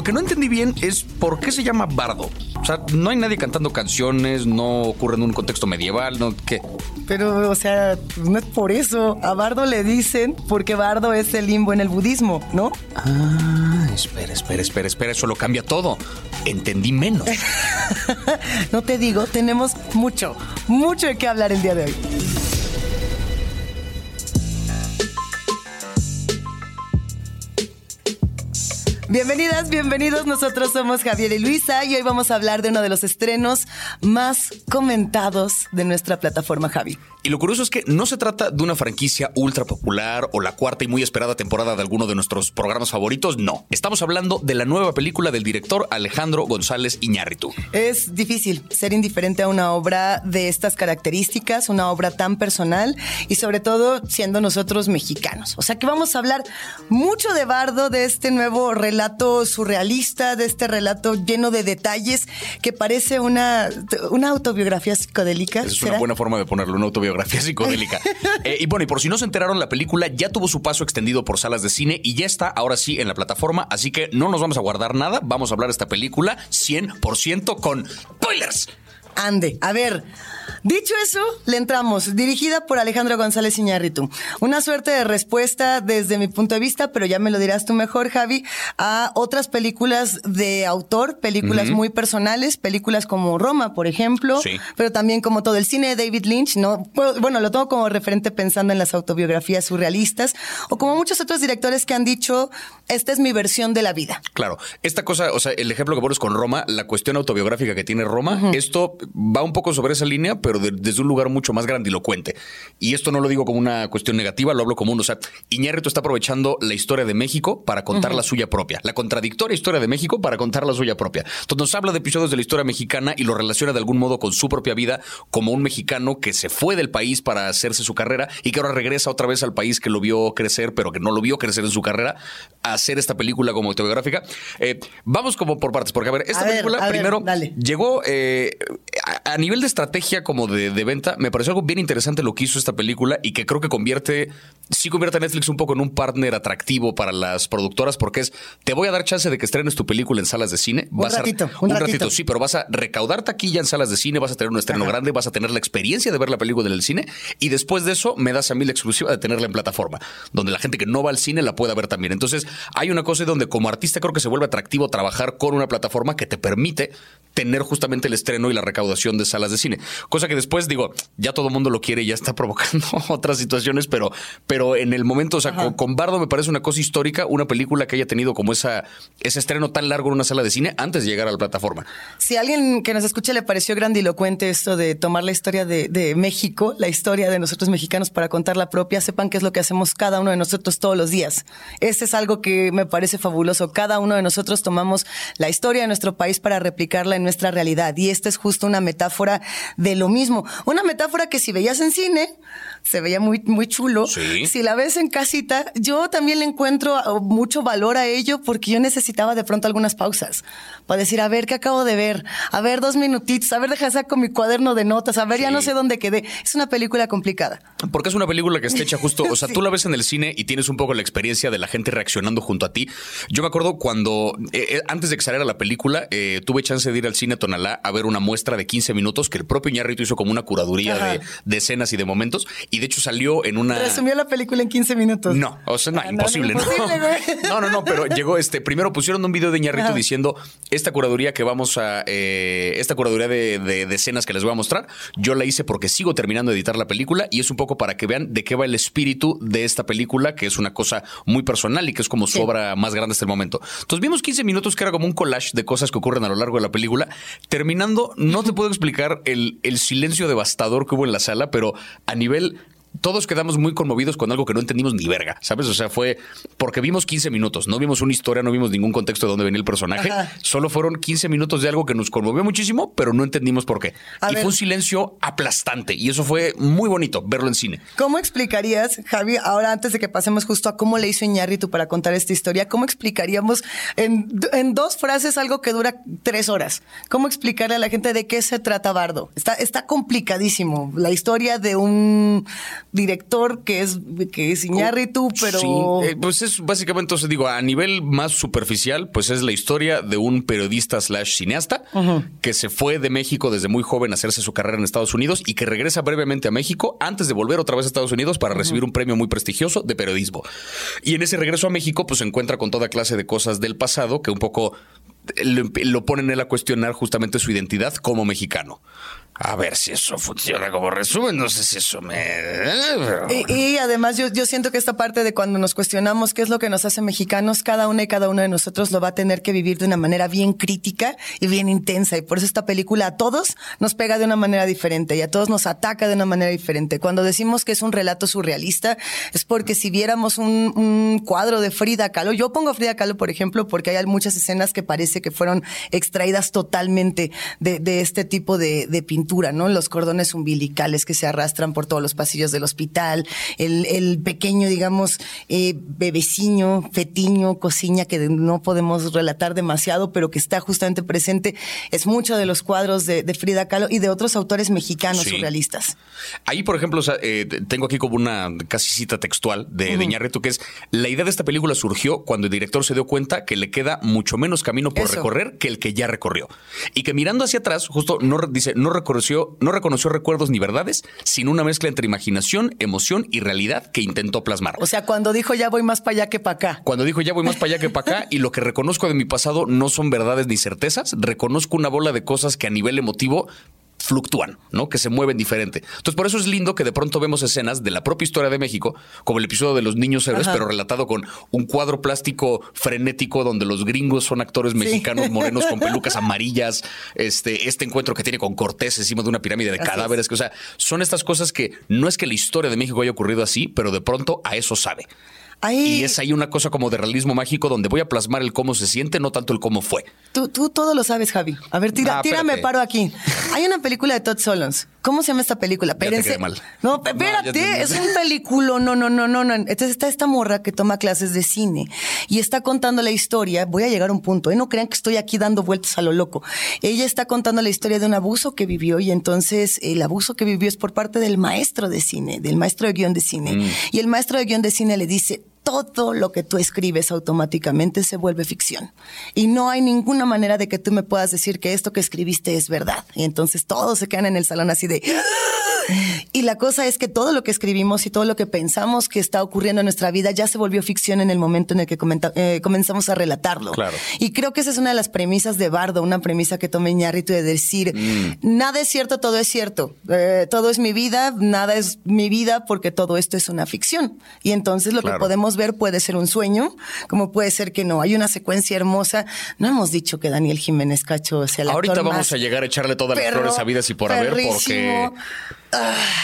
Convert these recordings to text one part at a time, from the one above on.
lo que no entendí bien es por qué se llama bardo. O sea, no hay nadie cantando canciones, no ocurre en un contexto medieval, ¿no? ¿Qué? Pero, o sea, no es por eso. A bardo le dicen porque bardo es el limbo en el budismo, ¿no? Ah, espera, espera, espera, espera, eso lo cambia todo. Entendí menos. no te digo, tenemos mucho, mucho de qué hablar el día de hoy. Bienvenidas, bienvenidos. Nosotros somos Javier y Luisa y hoy vamos a hablar de uno de los estrenos más comentados de nuestra plataforma Javi. Y lo curioso es que no se trata de una franquicia ultra popular o la cuarta y muy esperada temporada de alguno de nuestros programas favoritos. No, estamos hablando de la nueva película del director Alejandro González Iñárritu. Es difícil ser indiferente a una obra de estas características, una obra tan personal y sobre todo siendo nosotros mexicanos. O sea que vamos a hablar mucho de Bardo, de este nuevo relato relato surrealista, de este relato lleno de detalles que parece una, una autobiografía psicodélica. es una buena forma de ponerlo, una autobiografía psicodélica. Eh, y bueno, y por si no se enteraron, la película ya tuvo su paso extendido por salas de cine y ya está ahora sí en la plataforma, así que no nos vamos a guardar nada, vamos a hablar de esta película 100% con spoilers. Ande, a ver, Dicho eso, le entramos, dirigida por Alejandro González Iñárritu. Una suerte de respuesta desde mi punto de vista, pero ya me lo dirás tú mejor, Javi, a otras películas de autor, películas muy personales, películas como Roma, por ejemplo, pero también como todo el cine de David Lynch, ¿no? Bueno, lo tengo como referente pensando en las autobiografías surrealistas, o como muchos otros directores que han dicho, esta es mi versión de la vida. Claro, esta cosa, o sea, el ejemplo que pones con Roma, la cuestión autobiográfica que tiene Roma, esto va un poco sobre esa línea, pero desde un lugar mucho más grandilocuente. Y esto no lo digo como una cuestión negativa, lo hablo como uno. O sea, Iñárritu está aprovechando la historia de México para contar la suya propia, la contradictoria historia de México para contar la suya propia. Entonces nos habla de episodios de la historia mexicana y lo relaciona de algún modo con su propia vida como un mexicano que se fue del país para hacerse su carrera y que ahora regresa otra vez al país que lo vio crecer, pero que no lo vio crecer en su carrera, a hacer esta película como autobiográfica. Eh, vamos como por partes, porque a ver, esta película primero llegó eh, a, a nivel de estrategia como de, venta, me pareció algo bien interesante lo que hizo esta película y que creo que convierte, sí convierte a Netflix un poco en un partner atractivo para las productoras porque es, te voy a dar chance de que estrenes tu película en salas de cine. Un ratito, un, ratito. sí, pero vas a recaudar taquilla en salas de cine, vas a tener un estreno grande, vas a tener la experiencia de ver la película en el cine y después de eso me das a mí la exclusiva de tenerla en plataforma, donde la gente que no va al cine la pueda ver también. Entonces, hay una cosa donde como artista creo que se vuelve atractivo trabajar con una plataforma que te permite tener justamente el estreno y la recaudación de salas de cine. Cosa que después digo, ya todo el mundo lo quiere y ya está provocando otras situaciones, pero, pero en el momento, o sea, con, Bardo me parece una cosa histórica, una película que haya tenido como esa, ese estreno tan largo en una sala de cine antes de llegar a la plataforma. Si a alguien que nos escuche le pareció grandilocuente esto de tomar la historia de, de México, la historia de nosotros mexicanos para contar la propia, sepan que es lo que hacemos cada uno de nosotros todos los días. Ese es algo que me parece fabuloso. Cada uno de nosotros tomamos la historia de nuestro país para replicarla en nuestra realidad. Y esta es justo una metáfora de lo mismo. Una metáfora que si veías en cine, se veía muy, muy chulo. Si la ves en casita, yo también le encuentro uh, mucho valor a ello porque yo necesitaba de pronto algunas pausas para decir, a ver, ¿qué acabo de ver? A ver, dos minutitos, a ver, deja sacar mi cuaderno de notas, a ver, ya no sé dónde quedé. Es una película complicada. Porque es una película que está hecha justo, o sea, tú la ves en el cine y tienes un poco la experiencia de la gente reaccionando junto a ti. Yo me acuerdo cuando, eh, eh, antes de que saliera la película, eh, tuve chance de ir al cine Tonalá a ver una muestra de 15 minutos que el propio Iñarrito hizo como una curaduría de, de, escenas y de momentos. Y de hecho salió en una. Resumió la película en 15 minutos. No, o sea, no, ah, imposible, ¿no? No, no, no, pero llegó este. Primero pusieron un video de Iñarrito diciendo esta curaduría que vamos a. Eh, esta curaduría de, de, escenas que les voy a mostrar. Yo la hice porque sigo terminando de editar la película y es un poco para que vean de qué va el espíritu de esta película, que es una cosa muy personal y que es como su obra más grande hasta el momento. Entonces vimos 15 minutos que era como un collage de cosas que ocurren a lo largo de la película. Terminando, no te puedo explicar el, el silencio devastador que hubo en la sala, pero a nivel todos quedamos muy conmovidos con algo que no entendimos ni verga, ¿sabes? O sea, fue porque vimos 15 minutos, no vimos una historia, no vimos ningún contexto de dónde venía el personaje, solo fueron 15 minutos de algo que nos conmovió muchísimo, pero no entendimos por qué. y fue un silencio aplastante y eso fue muy bonito verlo en cine. ¿Cómo explicarías, Javi, ahora antes de que pasemos justo a cómo le hizo Iñárritu para contar esta historia, cómo explicaríamos en, en, dos frases algo que dura tres horas? ¿Cómo explicarle a la gente de qué se trata Bardo? Está, está complicadísimo. La historia de un director que es, que es Iñárritu, pero... Sí, eh, pues es básicamente, entonces digo, a nivel más superficial, pues es la historia de un periodista slash cineasta que se fue de México desde muy joven a hacerse su carrera en Estados Unidos y que regresa brevemente a México antes de volver otra vez a Estados Unidos para recibir un premio muy prestigioso de periodismo. Y en ese regreso a México, pues se encuentra con toda clase de cosas del pasado que un poco lo, lo ponen él a cuestionar justamente su identidad como mexicano. A ver si eso funciona como resumen, no sé si eso me... Y, y además yo, yo siento que esta parte de cuando nos cuestionamos qué es lo que nos hace mexicanos, cada una y cada uno de nosotros lo va a tener que vivir de una manera bien crítica y bien intensa. Y por eso esta película a todos nos pega de una manera diferente y a todos nos ataca de una manera diferente. Cuando decimos que es un relato surrealista, es porque si viéramos un, un cuadro de Frida Kahlo, yo pongo a Frida Kahlo, por ejemplo, porque hay muchas escenas que parece que fueron extraídas totalmente de, de este tipo de, de pintura ¿no? Los cordones umbilicales que se arrastran por todos los pasillos del hospital, el, el pequeño, digamos, eh, bebeciño, fetiño, cociña que no podemos relatar demasiado, pero que está justamente presente. Es mucho de los cuadros de, de Frida Kahlo y de otros autores mexicanos Sí. surrealistas. Ahí, por ejemplo, eh, tengo aquí como una casi cita textual de, de Iñárritu, que es la idea de esta película surgió cuando el director se dio cuenta que le queda mucho menos camino por Eso. recorrer que el que ya recorrió. Y que mirando hacia atrás, justo no dice, no reconoció, no reconoció recuerdos ni verdades, sino una mezcla entre imaginación, emoción y realidad que intentó plasmar. O sea, cuando dijo ya voy más para allá que para acá. Cuando dijo ya voy más para allá que para acá y lo que reconozco de mi pasado no son verdades ni certezas, reconozco una bola de cosas que a nivel emotivo fluctúan, ¿no? Que se mueven diferente. Entonces, por eso es lindo que de pronto vemos escenas de la propia historia de México, como el episodio de los niños héroes, Ajá. pero relatado con un cuadro plástico frenético donde los gringos son actores mexicanos morenos con pelucas amarillas, este, este encuentro que tiene con Cortés encima de una pirámide de Así cadáveres, que, o sea, son estas cosas que no es que la historia de México haya ocurrido así, pero de pronto a eso sabe. Ahí, Y es ahí una cosa como de realismo mágico donde voy a plasmar el cómo se siente, no tanto el cómo fue. Tú, tú todo lo sabes, Javi. A ver, tira, Ah, tírame paro aquí. Hay una película de Todd Solondz. ¿Cómo se llama esta película? Espérense. mal. No, espérate, te- es un película. No, no, no, no, no. Entonces está esta morra que toma clases de cine y está contando la historia. Voy a llegar a un punto, ¿eh? No crean que estoy aquí dando vueltas a lo loco. Ella está contando la historia de un abuso que vivió y entonces el abuso que vivió es por parte del maestro de cine, del maestro de guion de cine. Mm. Y el maestro de guion de cine le dice, todo lo que tú escribes automáticamente se vuelve ficción. Y no hay ninguna manera de que tú me puedas decir que esto que escribiste es verdad. Y entonces todos se quedan en el salón así de... Y la cosa es que todo lo que escribimos y todo lo que pensamos que está ocurriendo en nuestra vida ya se volvió ficción en el momento en el que comenta- eh, comenzamos a relatarlo. Claro. Y creo que esa es una de las premisas de Bardo, una premisa que toma Iñárritu de decir, nada es cierto, todo es cierto. Eh, todo es mi vida, nada es mi vida porque todo esto es una ficción. Y entonces lo Claro. que podemos ver puede ser un sueño, como puede ser que no. Hay una secuencia hermosa. No hemos dicho que Daniel Jiménez Cacho sea el Ahorita actor vamos más a llegar a echarle todas las flores sabidas y por haber, porque.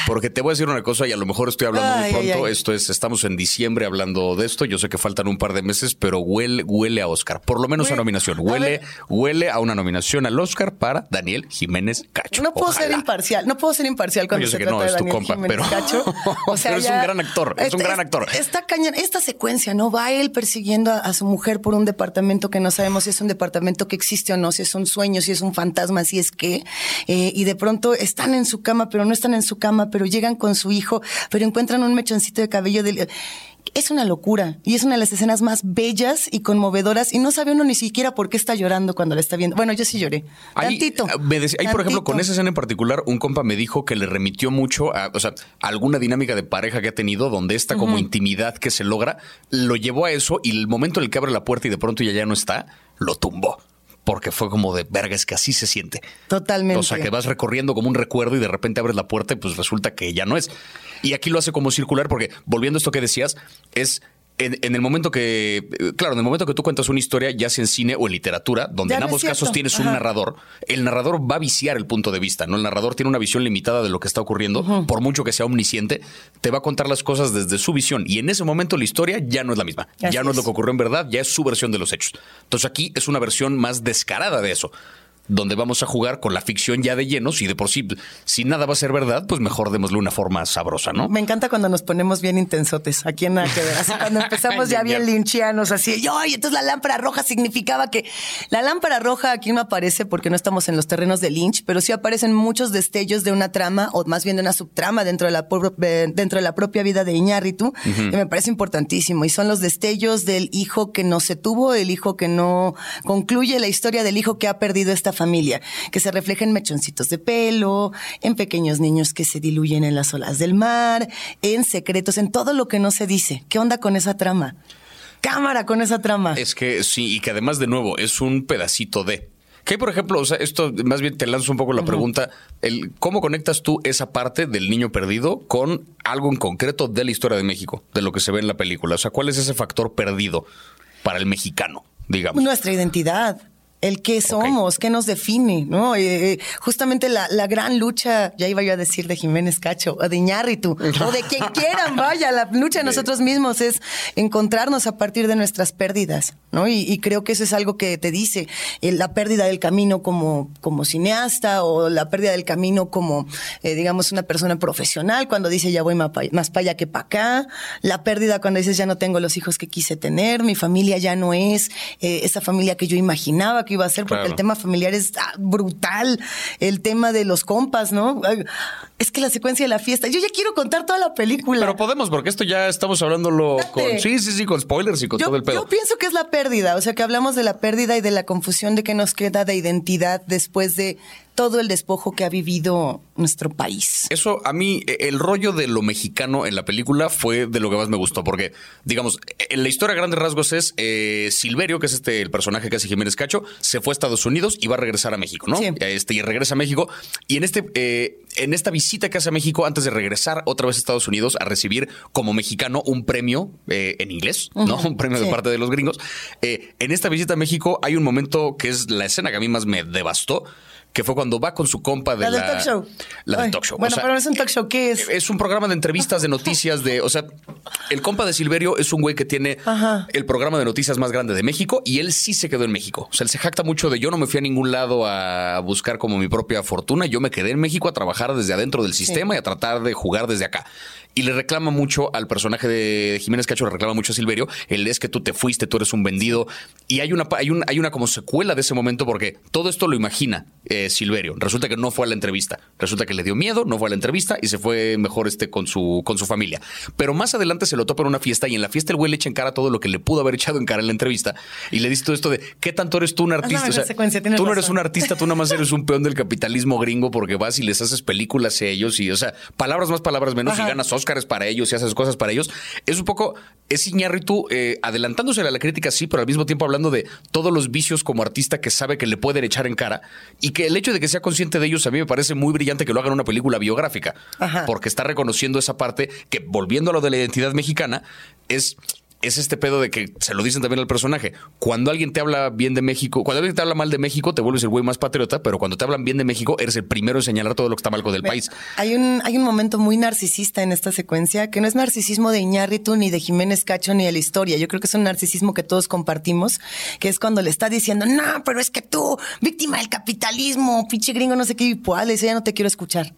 Porque te voy a decir una cosa y a lo mejor estoy hablando Ay, muy pronto. ay. Esto es, estamos en diciembre hablando de esto. Yo sé que faltan un par de meses, pero huele, huele a Oscar. Por lo menos a nominación. a Huele, ver. huele a una nominación al Oscar para Daniel Jiménez Cacho. No puedo ser imparcial, no puedo ser imparcial cuando yo sé se que trata no, de es tu Daniel compa, Jiménez pero- Cacho. pero es un gran actor, es un gran actor. Está cañón. Esta secuencia, ¿no? Va él persiguiendo a, a su mujer por un departamento que no sabemos si es un departamento que existe o no, si es un sueño, si es un fantasma, si es que. eh, y de pronto están en su cama, pero no están en su cama, pero llegan con su hijo, pero encuentran un mechoncito de cabello del. Es una locura y es una de las escenas más bellas y conmovedoras y no sabe uno ni siquiera por qué está llorando cuando la está viendo. Bueno, yo sí lloré. Ahí, Tantito. eh, me ahí, por ejemplo, con esa escena en particular, un compa me dijo que le remitió mucho a, o sea, a alguna dinámica de pareja que ha tenido, donde esta como intimidad que se logra, lo llevó a eso y el momento en el que abre la puerta y de pronto ya ya no está, lo tumbó. Porque fue como de verga, es que así se siente. Totalmente. O sea, que vas recorriendo como un recuerdo y de repente abres la puerta y pues resulta que ya no es. Y aquí lo hace como circular porque, volviendo a esto que decías, es en, en el momento que, claro, en el momento que tú cuentas una historia, ya sea en cine o en literatura, donde Ya en ambos casos tienes un narrador, el narrador va a viciar el punto de vista, ¿no? El narrador tiene una visión limitada de lo que está ocurriendo, por mucho que sea omnisciente, te va a contar las cosas desde su visión y en ese momento la historia ya no es la misma, Así ya no es lo es. que ocurrió en verdad, ya es su versión de los hechos. Entonces aquí es una versión más descarada de eso. Donde vamos a jugar con la ficción ya de llenos y de por sí, si nada va a ser verdad, pues mejor démosle una forma sabrosa, ¿no? Me encanta cuando nos ponemos bien intensotes, aquí en nada que ver. Así cuando empezamos ya bien linchianos, así, y entonces la lámpara roja significaba que la lámpara roja aquí no aparece porque no estamos en los terrenos de Lynch, pero sí aparecen muchos destellos de una trama o más bien de una subtrama dentro de la, dentro de la propia vida de Iñárritu, que me parece importantísimo. Y son los destellos del hijo que no se tuvo, el hijo que no concluye la historia del hijo que ha perdido esta familia, que se refleja en mechoncitos de pelo, en pequeños niños que se diluyen en las olas del mar, en secretos, en todo lo que no se dice. ¿Qué onda con esa trama? Cámara con esa trama. Es que sí, y que además de nuevo es un pedacito de. Que por ejemplo, o sea, esto más bien te lanzo un poco la pregunta, el, ¿cómo conectas tú esa parte del niño perdido con algo en concreto de la historia de México, de lo que se ve en la película? O sea, ¿cuál es ese factor perdido para el mexicano, digamos? Nuestra identidad el qué somos, qué nos define, ¿no? Eh, eh, justamente la, gran lucha, ya iba yo a decir de Jiménez Cacho, o de Iñárritu, o de quien quieran, vaya, la lucha de nosotros mismos es encontrarnos a partir de nuestras pérdidas, ¿no? Y, creo que eso es algo que te dice, eh, la pérdida del camino como, como cineasta o la pérdida del camino como, digamos, una persona profesional, cuando dice ya voy más para allá que para acá, la pérdida cuando dices ya no tengo los hijos que quise tener, mi familia ya no es esa familia que yo imaginaba que iba a ser, porque el tema familiar es ah, brutal. El tema de los compas, ¿no? Es que la secuencia de la fiesta. Yo ya quiero contar toda la película. Pero podemos, porque esto ya estamos hablándolo con. Sí, sí, sí, con spoilers y con todo el pedo. Yo pienso que es la pérdida. O sea, que hablamos de la pérdida y de la confusión de que nos queda de identidad después de todo el despojo que ha vivido nuestro país. Eso a mí, e, el rollo de lo mexicano en la película fue de lo que más me gustó, porque, digamos, en la historia a grandes rasgos es eh, Silverio, que es este el personaje que hace Jiménez Cacho, se fue a Estados Unidos y va a regresar a México, ¿no? Este, y regresa a México. Y en este, eh, en esta visita que hace a México, antes de regresar otra vez a Estados Unidos a recibir como mexicano un premio eh, en inglés, ¿no? Un premio de parte de los gringos. en esta visita a México hay un momento que es la escena que a mí más me devastó que fue cuando va con su compa de la... Del talk show. La del talk show. Bueno, pero no es un talk show, ¿qué es? Es un programa de entrevistas, de noticias, de... O sea, el compa de Silverio es un güey que tiene el programa de noticias más grande de México y él sí se quedó en México. O sea, él se jacta mucho de yo no me fui a ningún lado a buscar como mi propia fortuna, yo me quedé en México a trabajar desde adentro del sistema y a tratar de jugar desde acá y le reclama mucho al personaje de Jiménez Cacho, le reclama mucho a Silverio, el es que tú te fuiste, tú eres un vendido. Y hay una, hay, hay una como secuela de ese momento porque todo esto lo imagina eh, Silverio. Resulta que no fue a la entrevista, resulta que le dio miedo, no fue a la entrevista y se fue mejor este con su, con su familia. Pero más adelante se lo topa en una fiesta y en la fiesta el güey le echa en cara todo lo que le pudo haber echado en cara en la entrevista y le dice todo esto de ¿qué tanto eres tú un artista? tú no eres un artista, tú nada más eres un peón del capitalismo gringo porque vas y les haces películas a ellos y, o sea, palabras más, palabras menos y ganas para ellos y haces cosas para ellos. Es un poco, es Iñárritu eh, adelantándose a la crítica, sí, pero al mismo tiempo hablando de todos los vicios como artista que sabe que le pueden echar en cara y que el hecho de que sea consciente de ellos a mí me parece muy brillante que lo hagan una película biográfica, porque está reconociendo esa parte que, volviendo a lo de la identidad mexicana, es es este pedo de que se lo dicen también al personaje. Cuando alguien te habla bien de México, cuando alguien te habla mal de México, te vuelves el güey más patriota, pero cuando te hablan bien de México, eres el primero en señalar todo lo que está mal con el país. Hay un, hay un momento muy narcisista en esta secuencia, que no es narcisismo de Iñárritu, ni de Jiménez Cacho, ni de la historia. Yo creo que es un narcisismo que todos compartimos, que es cuando le está diciendo, no, pero es que tú, víctima del capitalismo, pinche gringo, no sé qué, y pues, ya no te quiero escuchar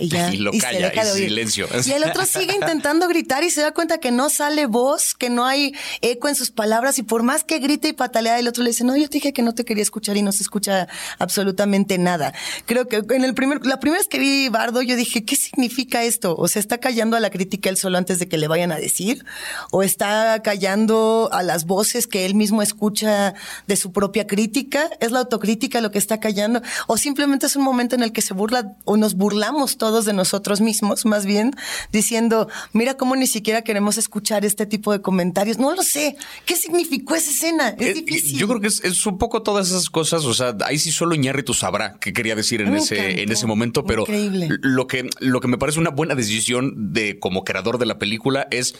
y ya. Y lo calla, y silencio. Y el otro sigue intentando gritar y se da cuenta que no sale voz, que no hay eco en sus palabras y por más que grite y patalea, el otro le dice, no, yo te dije que no te quería escuchar y no se escucha absolutamente nada. Creo que en el primer, la primera vez que vi Bardo, yo dije, ¿qué significa esto? O sea, ¿está callando a la crítica él solo antes de que le vayan a decir? ¿O está callando a las voces que él mismo escucha de su propia crítica? ¿Es la autocrítica lo que está callando? ¿O simplemente es un momento en el que se burla o nos burlamos todos de nosotros mismos, más bien, diciendo, mira cómo ni siquiera queremos escuchar este tipo de comentarios. No lo sé. ¿Qué significó esa escena? Es, eh, difícil. Yo creo que es, un poco todas esas cosas. O sea, ahí sí solo Iñárritu sabrá qué quería decir en ese, en ese momento, pero lo que, lo que me parece una buena decisión de como creador de la película es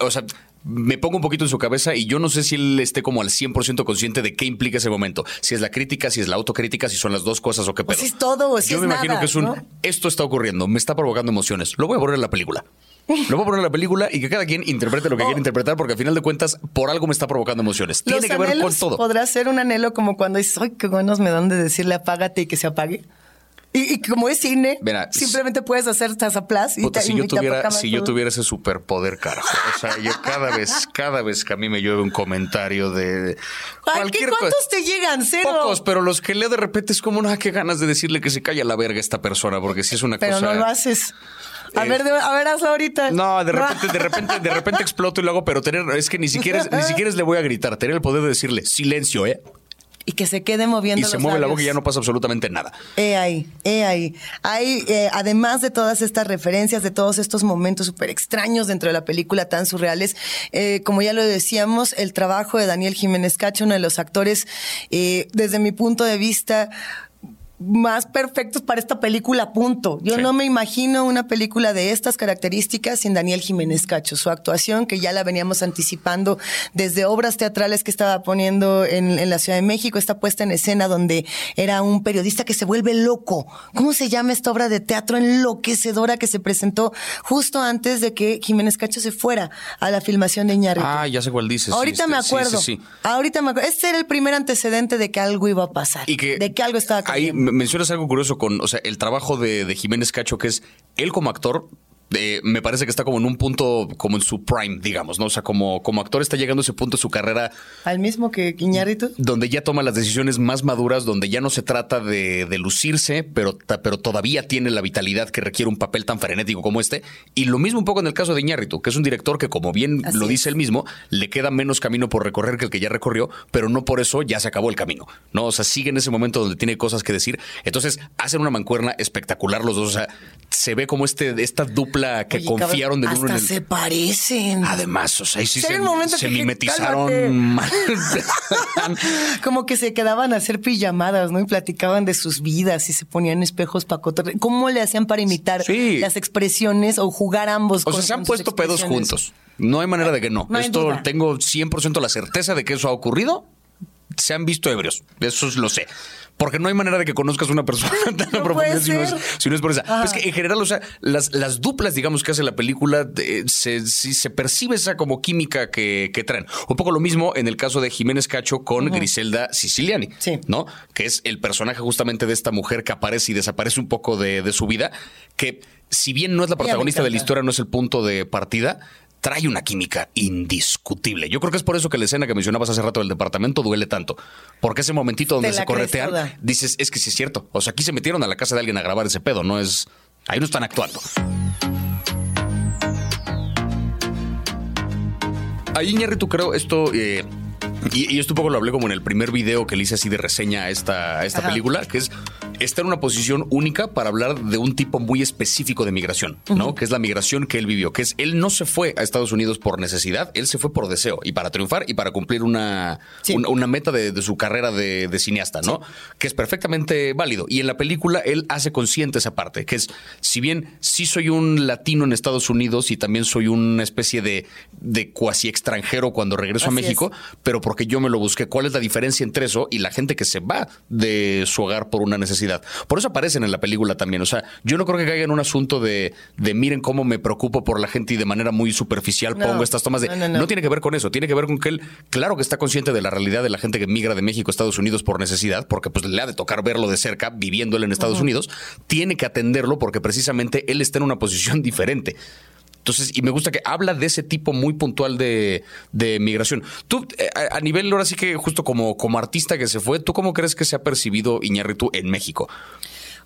o sea, me pongo un poquito en su cabeza y yo no sé si él esté como al 100% consciente de qué implica ese momento. Si es la crítica, si es la autocrítica, si son las dos cosas o qué pedo. si es todo o si Yo me imagino que es un, esto está ocurriendo, me está provocando emociones, lo voy a borrar en la película. Lo puedo poner en la película y que cada quien interprete lo que quiere interpretar, porque al final de cuentas, por algo me está provocando emociones. Los Tiene que ver con todo. Podrá ser un anhelo como cuando dices, ay, qué buenos me dan de decirle apágate y que se apague. Y, y como es cine, Mira, simplemente puedes hacer tazaplas y Puta, te- si yo tuviera, si yo tuviera ese superpoder, carajo. O sea, yo cada vez, cada vez que a mí me llueve un comentario de Ay, ¿qué, ¿Cuántos te llegan? Cero. Pocos, pero los que leo de repente es como, nada, qué ganas de decirle que se calla la verga esta persona, porque si es una Pero cosa. no lo haces. A Eh, ver, de- a ver, hazlo ahorita. No, de repente, de repente, de repente exploto y lo hago, pero tener, es que ni siquiera, ni siquiera le voy a gritar, tener el poder de decirle silencio, ¿eh? Y que se quede moviendo Y se mueve la boca y ya no pasa absolutamente nada. He ahí, he ahí. Hay, eh, además de todas estas referencias, de todos estos momentos súper extraños dentro de la película, tan surreales, eh, como ya lo decíamos, el trabajo de Daniel Jiménez Cacho, uno de los actores, eh, desde mi punto de vista, más perfectos para esta película, punto. Yo Sí. no me imagino una película de estas características sin Daniel Jiménez Cacho. Su actuación, que ya la veníamos anticipando desde obras teatrales que estaba poniendo en, en la Ciudad de México, esta puesta en escena donde era un periodista que se vuelve loco. ¿Cómo se llama esta obra de teatro enloquecedora que se presentó justo antes de que Jiménez Cacho se fuera a la filmación de Iñárritu? Ah, ya sé cuál dices. Ahorita este, me sí, acuerdo. Sí, Ahorita me acuerdo. Este era el primer antecedente de que algo iba a pasar. Y que de que algo estaba cambiando. Me- mencionas algo curioso con, o sea, el trabajo de, de Jiménez Cacho, que es él como actor. Eh, me parece que está como en un punto, como en su prime, digamos, ¿no? O sea, como, como actor está llegando a ese punto de su carrera Al mismo que Iñárritu. donde ya toma las decisiones más maduras, donde ya no se trata de, de lucirse, pero, pero todavía tiene la vitalidad que requiere un papel tan frenético como este. Y lo mismo un poco en el caso de Iñárritu, que es un director que, como bien Así lo es. dice él mismo, le queda menos camino por recorrer que el que ya recorrió, pero no por eso ya se acabó el camino. No, o sea, sigue en ese momento donde tiene cosas que decir. Entonces, hacen una mancuerna espectacular los dos. O sea, se ve como este, esta dupla que Oye, cabrón, confiaron del uno en el. se parecen. Además, o sea, ahí sí se, se que mimetizaron mal. Como que se quedaban a hacer pijamadas, ¿no? Y platicaban de sus vidas y se ponían espejos para cotorrear. ¿Cómo le hacían para imitar Sí. las expresiones o jugar ambos? O sea, se han puesto pedos juntos. No hay manera de que no. Esto duda. tengo 100% la certeza de que eso ha ocurrido. Se han visto ebrios. Eso es- lo sé. Porque no hay manera de que conozcas a una persona tan a No profundidad si no, es, si no es por esa. Es que en general, o sea, las, las duplas, digamos, que hace la película, eh, se, sí se percibe esa como química que, que traen. Un poco lo mismo en el caso de Jiménez Cacho con Griselda Siciliani, Sí. ¿no? Que es el personaje justamente de esta mujer que aparece y desaparece un poco de, de su vida, que si bien no es la protagonista de la historia, no es el punto de partida, trae una química indiscutible. Yo creo que es por eso que la escena que mencionabas hace rato del departamento duele tanto. Porque ese momentito donde se corretean, dices, es que sí es cierto. O sea, aquí se metieron a la casa de alguien a grabar ese pedo, no es. Ahí no están actuando. Ahí, Iñárritu, creo esto. eh, y, y esto un poco lo hablé como en el primer video que le hice así de reseña a esta, a esta Ajá. película, que es está en una posición única para hablar de un tipo muy específico de migración, ¿no? Que es la migración que él vivió, que es él no se fue a Estados Unidos por necesidad, él se fue por deseo y para triunfar y para cumplir una, Sí. una, una meta de, de su carrera de, de cineasta, ¿no? Que es perfectamente válido. Y en la película él hace consciente esa parte, que es, si bien sí soy un latino en Estados Unidos y también soy una especie de, de cuasi extranjero cuando regreso a México, pero porque yo me lo busqué. ¿Cuál es la diferencia entre eso y la gente que se va de su hogar por una necesidad? Por eso aparecen en la película también. O sea, yo no creo que caiga en un asunto de, de miren cómo me preocupo por la gente y de manera muy superficial No, pongo estas tomas de. no, no, no. tiene que ver con eso, tiene que ver con que él, claro que está consciente de la realidad de la gente que migra de México a Estados Unidos por necesidad, porque pues le ha de tocar verlo de cerca, viviendo él en Estados Unidos, tiene que atenderlo porque precisamente él está en una posición diferente. Entonces, y me gusta que habla de ese tipo muy puntual de, de migración. Tú, eh, a, a nivel, ahora sí que justo como, como artista que se fue, ¿tú cómo crees que se ha percibido Iñárritu en México?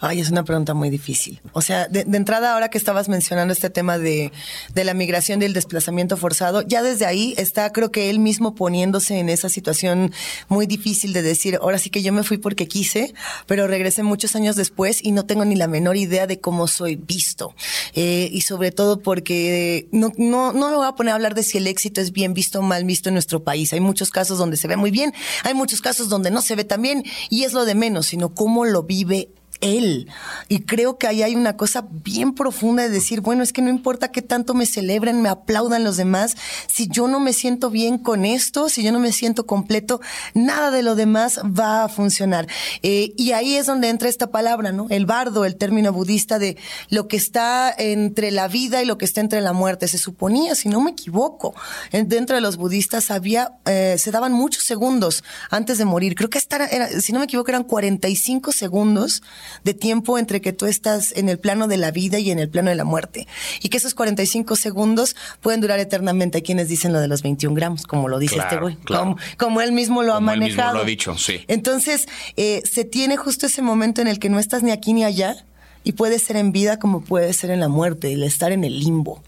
Ay, es una pregunta muy difícil. O sea, de, entrada, ahora que estabas mencionando este tema de, de la migración y el desplazamiento forzado, ya desde ahí está, creo que él mismo poniéndose en esa situación muy difícil de decir, ahora sí que yo me fui porque quise, pero regresé muchos años después y no tengo ni la menor idea de cómo soy visto. Eh, y sobre todo porque no, no, no me voy a poner a hablar de si el éxito es bien visto o mal visto en nuestro país. Hay muchos casos donde se ve muy bien, hay muchos casos donde no se ve tan bien y es lo de menos, sino cómo lo vive él. Y creo que ahí hay una cosa bien profunda de decir, bueno, es que no importa qué tanto me celebren, me aplaudan los demás, si yo no me siento bien con esto, si yo no me siento completo, nada de lo demás va a funcionar. Eh, y ahí es donde entra esta palabra, ¿no? El bardo, el término budista de lo que está entre la vida y lo que está entre la muerte. Se suponía, si no me equivoco, dentro de los budistas había, eh, se daban muchos segundos antes de morir. Creo que esta era, si no me equivoco, eran 45 segundos de tiempo entre que tú estás en el plano de la vida y en el plano de la muerte. Y que esos 45 segundos pueden durar eternamente. Hay quienes dicen lo de los 21 gramos, como lo dice este güey. Como, él mismo lo ha manejado. lo ha dicho, sí. Entonces, eh, se tiene justo ese momento en el que no estás ni aquí ni allá y puede ser en vida como puede ser en la muerte, el estar en el limbo.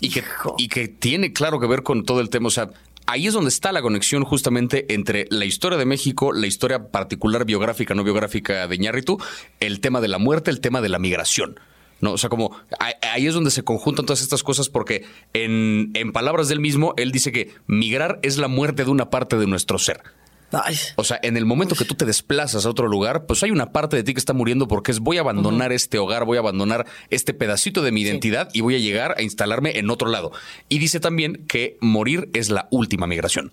Y que, y que tiene claro que ver con todo el tema. O sea, ahí es donde está la conexión justamente entre la historia de México, la historia particular biográfica, no biográfica de Ñarritu, el tema de la muerte, el tema de la migración. ¿no? O sea, como ahí es donde se conjuntan todas estas cosas porque en, en palabras del mismo, él dice que migrar es la muerte de una parte de nuestro ser. O sea, en el momento que tú te desplazas a otro lugar, pues hay una parte de ti que está muriendo porque es voy a abandonar este hogar, voy a abandonar este pedacito de mi identidad y voy a llegar a instalarme en otro lado. Y dice también que morir es la última migración.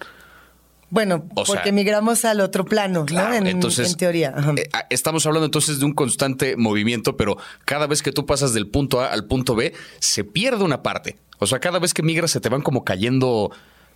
Bueno, porque migramos al otro plano, ¿no? En, entonces, teoría. Eh, ah, estamos hablando entonces de un constante movimiento, pero cada vez que tú pasas del punto A al punto B, se pierde una parte. O sea, cada vez que migras se te van como cayendo,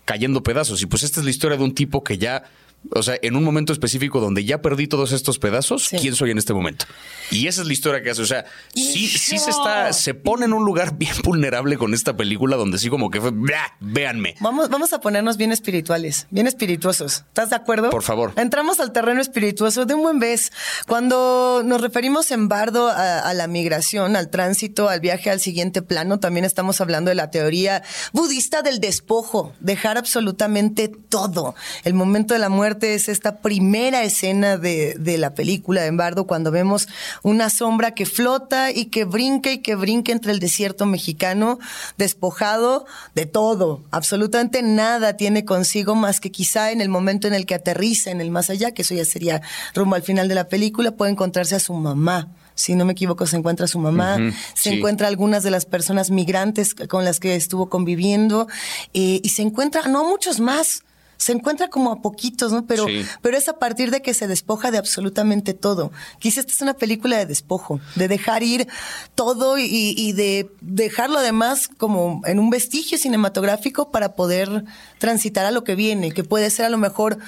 cayendo pedazos. Y pues esta es la historia de un tipo que ya o sea, en un momento específico donde ya perdí todos estos pedazos, ¿quién soy en este momento? Y esa es la historia que hace. O sea, sí, sí se está, se pone en un lugar bien vulnerable con esta película donde sí como que fue, véanme. Vamos, vamos a ponernos bien espirituales, bien espirituosos. ¿Estás de acuerdo? Por favor. Entramos al terreno espirituoso de un buen vez. Cuando nos referimos en bardo a, la migración, al tránsito, al viaje al siguiente plano, también estamos hablando de la teoría budista del despojo, dejar absolutamente todo. El momento de la muerte es esta primera escena de, la película de Embardo, cuando vemos una sombra que flota y que brinca y que brinca entre el desierto mexicano, despojado de todo. Absolutamente nada tiene consigo más que quizá en el momento en el que aterriza en el más allá, que eso ya sería rumbo al final de la película, puede encontrarse a su mamá si no me equivoco, se encuentra su mamá, se encuentra algunas de las personas migrantes con las que estuvo conviviendo eh, y se encuentra, no muchos más, se encuentra como a poquitos, ¿no? Pero, pero es a partir de que se despoja de absolutamente todo. Quizás esta es una película de despojo, de dejar ir todo y, y de dejarlo además como en un vestigio cinematográfico para poder transitar a lo que viene, que puede ser a lo mejor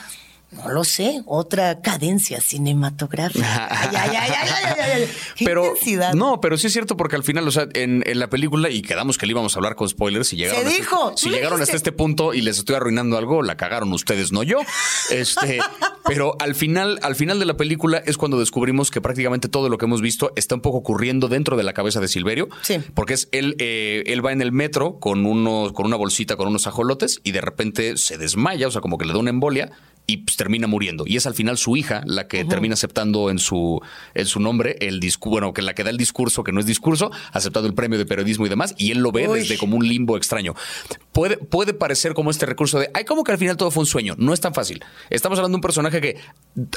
no lo sé, otra cadencia cinematográfica. ay, ay, ay, pero no, pero sí es cierto porque al final, o sea, en, la película y quedamos que le íbamos a hablar con spoilers y llegaron, Se hasta, dijo, si llegaron hasta este punto y les estoy arruinando algo, la cagaron ustedes, no yo. Este, pero al final, al final de la película es cuando descubrimos que prácticamente todo lo que hemos visto está un poco ocurriendo dentro de la cabeza de Silverio, sí. porque es él, eh, él va en el metro con unos, con una bolsita con unos ajolotes y de repente se desmaya, o sea, como que le da una embolia y pues, termina muriendo. Y es al final su hija la que termina aceptando en su, en su nombre el discurso, bueno, que la que da el discurso, que no es discurso, aceptando el premio de periodismo y demás, y él lo ve desde como un limbo extraño. Puede, puede parecer como este recurso de, ay, como que al final todo fue un sueño. No es tan fácil. Estamos hablando de un personaje que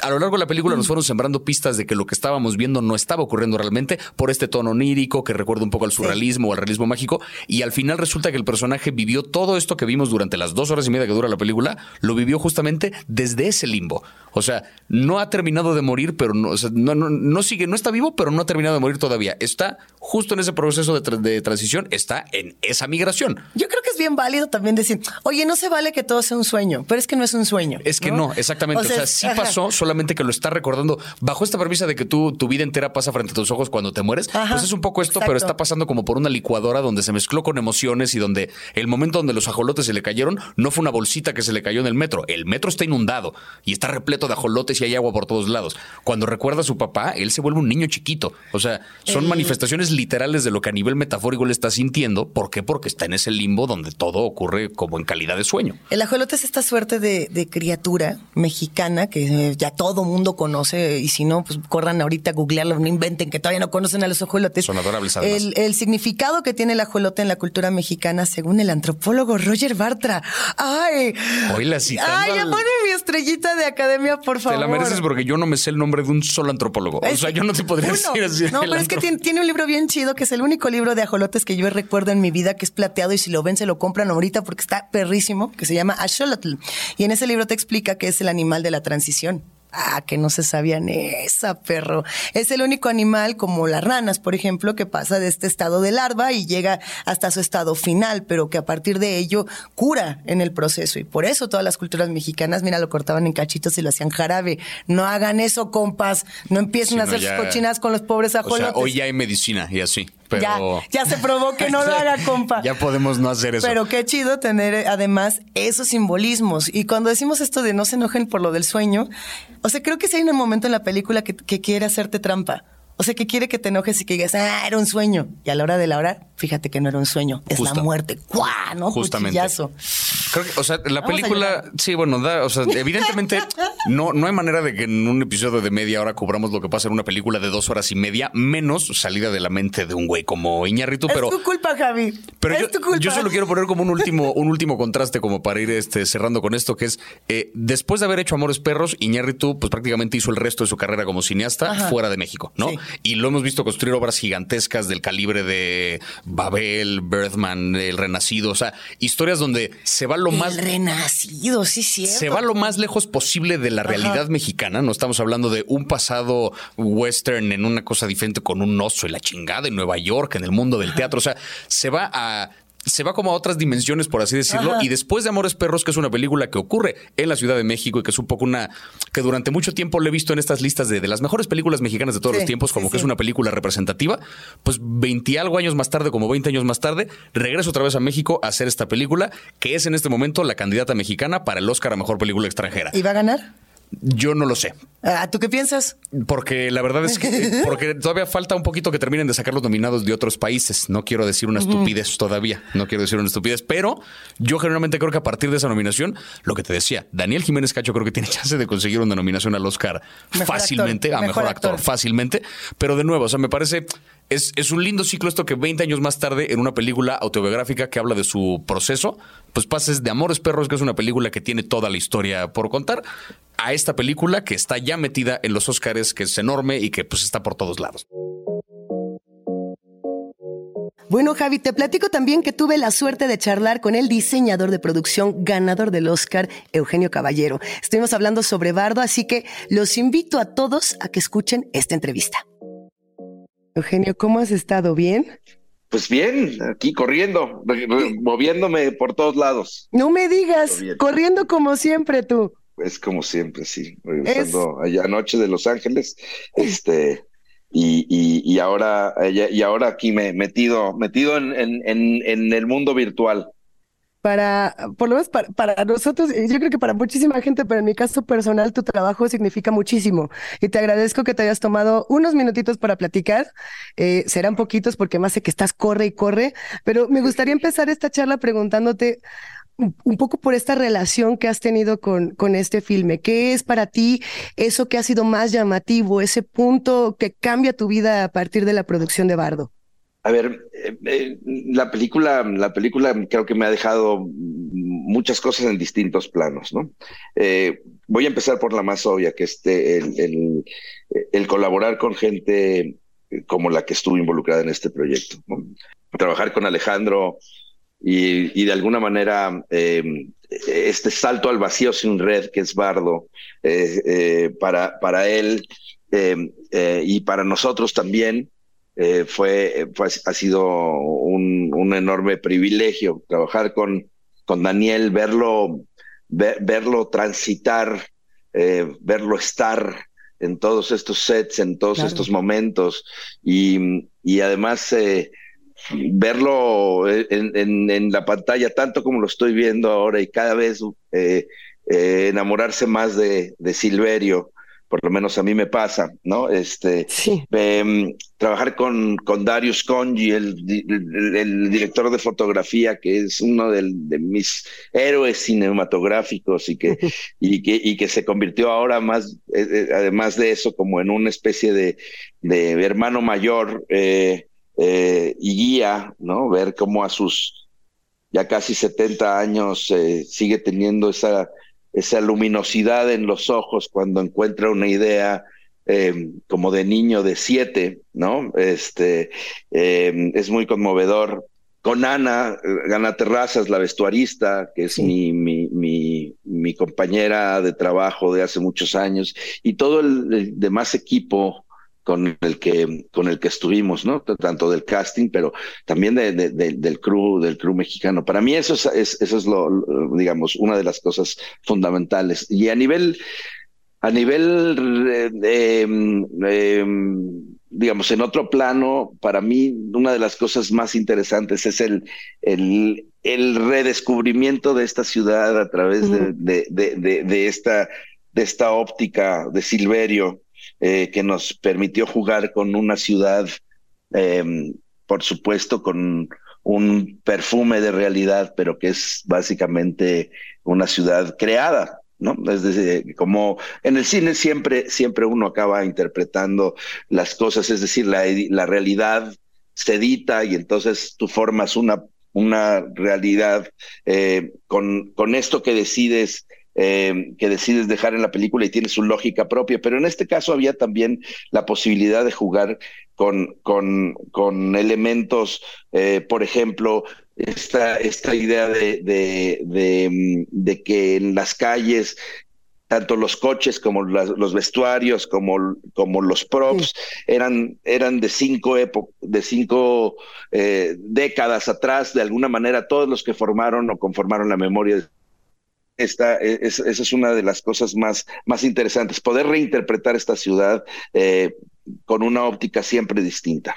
a lo largo de la película nos fueron sembrando pistas de que lo que estábamos viendo no estaba ocurriendo realmente por este tono onírico que recuerda un poco al surrealismo o al realismo mágico. Y al final resulta que el personaje vivió todo esto que vimos durante las dos horas y media que dura la película, lo vivió justamente desde ese limbo. O sea, no ha terminado de morir, pero no, no, no, sigue, no está vivo, pero no ha terminado de morir todavía. Está justo en ese proceso de, de, transición, está en esa migración. Yo creo que bien válido también decir, oye, no se vale que todo sea un sueño, pero es que no es un sueño. Es que no, exactamente. O sea, sí pasó, solamente que lo está recordando bajo esta premisa de que tú, tu vida entera pasa frente a tus ojos cuando te mueres. pues es un poco esto, pero está pasando como por una licuadora donde se mezcló con emociones y donde el momento donde los ajolotes se le cayeron no fue una bolsita que se le cayó en el metro. El metro está inundado y está repleto de ajolotes y hay agua por todos lados. Cuando recuerda a su papá, él se vuelve un niño chiquito. O sea, son manifestaciones literales de lo que a nivel metafórico él está sintiendo. ¿Por qué? Porque está en ese limbo donde todo ocurre como en calidad de sueño. El ajolote es esta suerte de, criatura mexicana que ya todo mundo conoce y si no, pues corran ahorita a googlearlo, no inventen que todavía no conocen a los ajolotes. Son adorables El, el significado que tiene el ajolote en la cultura mexicana, según el antropólogo Roger Bartra. ¡Ay! Hoy la ¡Ay, ya pone estrellita de academia, por favor. Te la mereces porque yo no me sé el nombre de un solo antropólogo. o sea, yo no te podría decir así. No, pero es que tiene, un libro bien chido, que es el único libro de ajolotes que yo recuerdo en mi vida, que es plateado y si lo ven se lo compran ahorita porque está perrísimo, que se llama Axolotl. Y en ese libro te explica que es el animal de la transición. Ah, que no se sabían esa, perro. Es el único animal, como las ranas, por ejemplo, que pasa de este estado de larva y llega hasta su estado final, pero que a partir de ello cura en el proceso. Y por eso todas las culturas mexicanas, mira, lo cortaban en cachitos y lo hacían jarabe. No hagan eso, compas. No empiecen a hacer sus cochinas con los pobres ajolotes. hoy ya hay medicina y así. Ya, ya se probó que no lo haga, compa. ya podemos no hacer eso. Pero qué chido tener eh, además esos simbolismos. Y cuando decimos esto de no se enojen por lo del sueño, o sea, creo que si hay un momento en la película que, que quiere hacerte trampa. O sea, que quiere que te enojes y que digas, ah, era un sueño. Y a la hora de la hora, fíjate que no era un sueño, es la muerte. ¡Cuá! ¿No? Justamente. Creo que, o sea, la película, sí, bueno, da, o sea, evidentemente no, no hay manera de que en un episodio de media hora cubramos lo que pasa en una película de dos horas y media, menos salida de la mente de un güey como Iñarritu, pero. Es tu culpa, Javi. Pero es yo, tu culpa. yo solo quiero poner como un último, un último contraste, como para ir este, cerrando con esto, que es eh, después de haber hecho Amores Perros, Iñarritu, pues prácticamente hizo el resto de su carrera como cineasta fuera de México, ¿no? Y lo hemos visto construir obras gigantescas del calibre de Babel, Birthman, El Renacido, o sea, historias donde se va lo más. El Renacido, sí, sí. Se va lo más lejos posible de la realidad mexicana. No estamos hablando de un pasado western en una cosa diferente con un oso y la chingada en Nueva York, en el mundo del teatro. O sea, se va a se va como a otras dimensiones, por así decirlo. Y después de Amores Perros, que es una película que ocurre en la Ciudad de México y que es un poco una que durante mucho tiempo le he visto en estas listas de, las mejores películas mexicanas de todos los tiempos, como que es una película representativa. Pues 20 algo años más tarde, como 20 años más tarde, regreso otra vez a México a hacer esta película, que es en este momento la candidata mexicana para el Oscar a mejor película extranjera. ¿Y va a ganar? Yo no lo sé. Ah, ¿Tú qué piensas? Porque la verdad es que porque todavía falta un poquito que terminen de sacar los nominados de otros países. No quiero decir una estupidez todavía. No quiero decir una estupidez, pero yo generalmente creo que a partir de esa nominación, lo que te decía, Daniel Jiménez Cacho creo que tiene chance de conseguir una nominación al Oscar fácilmente, a mejor, actor, fácilmente. Pero de nuevo, o sea, me parece es, un lindo ciclo esto que 20 años más tarde, en una película autobiográfica que habla de su proceso, pues pases de Amores Perros, que es una película que tiene toda la historia por contar, a esta película que está ya metida en los Oscars, que es enorme y que pues está por todos lados. Bueno, Javi, te platico también que tuve la suerte de charlar con el diseñador de producción ganador del Oscar, Eugenio Caballero. Estuvimos hablando sobre Bardo, así que los invito a todos a que escuchen esta entrevista. Eugenio, ¿cómo has estado? ¿Bien? Pues bien, aquí corriendo, moviéndome por todos lados. No me digas, corriendo como siempre tú es como siempre, sí, regresando allá anoche de Los Ángeles, este, y, y, ahora, y ahora aquí me metido, metido en, en, en, el mundo virtual. Para, por lo menos para, nosotros, yo creo que para muchísima gente, pero en mi caso personal, tu trabajo significa muchísimo. Y te agradezco que te hayas tomado unos minutitos para platicar. Eh, serán poquitos porque más sé que estás corre y corre, pero me gustaría empezar esta charla preguntándote, un poco por esta relación que has tenido con, con este filme. ¿Qué es para ti eso que ha sido más llamativo, ese punto que cambia tu vida a partir de la producción de Bardo? A ver, eh, eh, la película, la película creo que me ha dejado muchas cosas en distintos planos, ¿no? Eh, voy a empezar por la más obvia, que es el, el, colaborar con gente como la que estuvo involucrada en este proyecto. Trabajar con Alejandro y, de alguna manera em, este salto al vacío sin red que es Bardo, eh, eh, para, para él em, eh, y para nosotros también fue, ha sido un, un, enorme privilegio trabajar con, con Daniel, verlo, verlo transitar, verlo estar en todos estos sets, en todos estos momentos y, y además verlo en, en, la pantalla tanto como lo estoy viendo ahora y cada vez eh, eh, enamorarse más de, de, Silverio, por lo menos a mí me pasa, ¿no? Este, em, trabajar con, con Darius Conji, el, el, director de fotografía, que es uno de mis héroes cinematográficos y que, y que, y que se convirtió ahora más, eh, además de eso, como en una especie de, de hermano mayor. Eh, eh, y guía, ¿no? Ver cómo a sus ya casi 70 años eh, sigue teniendo esa, esa luminosidad en los ojos cuando encuentra una idea eh, como de niño de siete, ¿no? Este, eh, es muy conmovedor. Con Ana, Ana Terrazas, la vestuarista, que es mi, mi, mi, mi, compañera de trabajo de hace muchos años, y todo el demás equipo con el que con el que estuvimos, ¿no? Tanto del casting, pero también de, del crew del crew mexicano. Para mí eso es, eso es lo, digamos una de las cosas fundamentales. Y a nivel a nivel eh, em, em, digamos en otro plano, para mí una de las cosas más interesantes es el el, el redescubrimiento de esta ciudad a través de, de, esta de esta óptica de Silverio eh, que nos permitió jugar con una ciudad, em, por supuesto, con un perfume de realidad, pero que es básicamente una ciudad creada, ¿no? Es decir, como en el cine siempre, siempre uno acaba interpretando las cosas, es decir, la, la realidad se edita y entonces tú formas una, una realidad eh, con, con esto que decides eh, que decides dejar en la película y tiene su lógica propia, pero en este caso había también la posibilidad de jugar con, con, con elementos, eh, por ejemplo, esta, esta idea de, de, mm, de, que en las calles tanto los coches como los vestuarios, como, como los props, eran, eran de cinco, de cinco eh, décadas atrás, de alguna manera, todos los que formaron o conformaron la memoria e, esa es una de las cosas más, más interesantes, poder reinterpretar esta ciudad eh, con una óptica siempre distinta.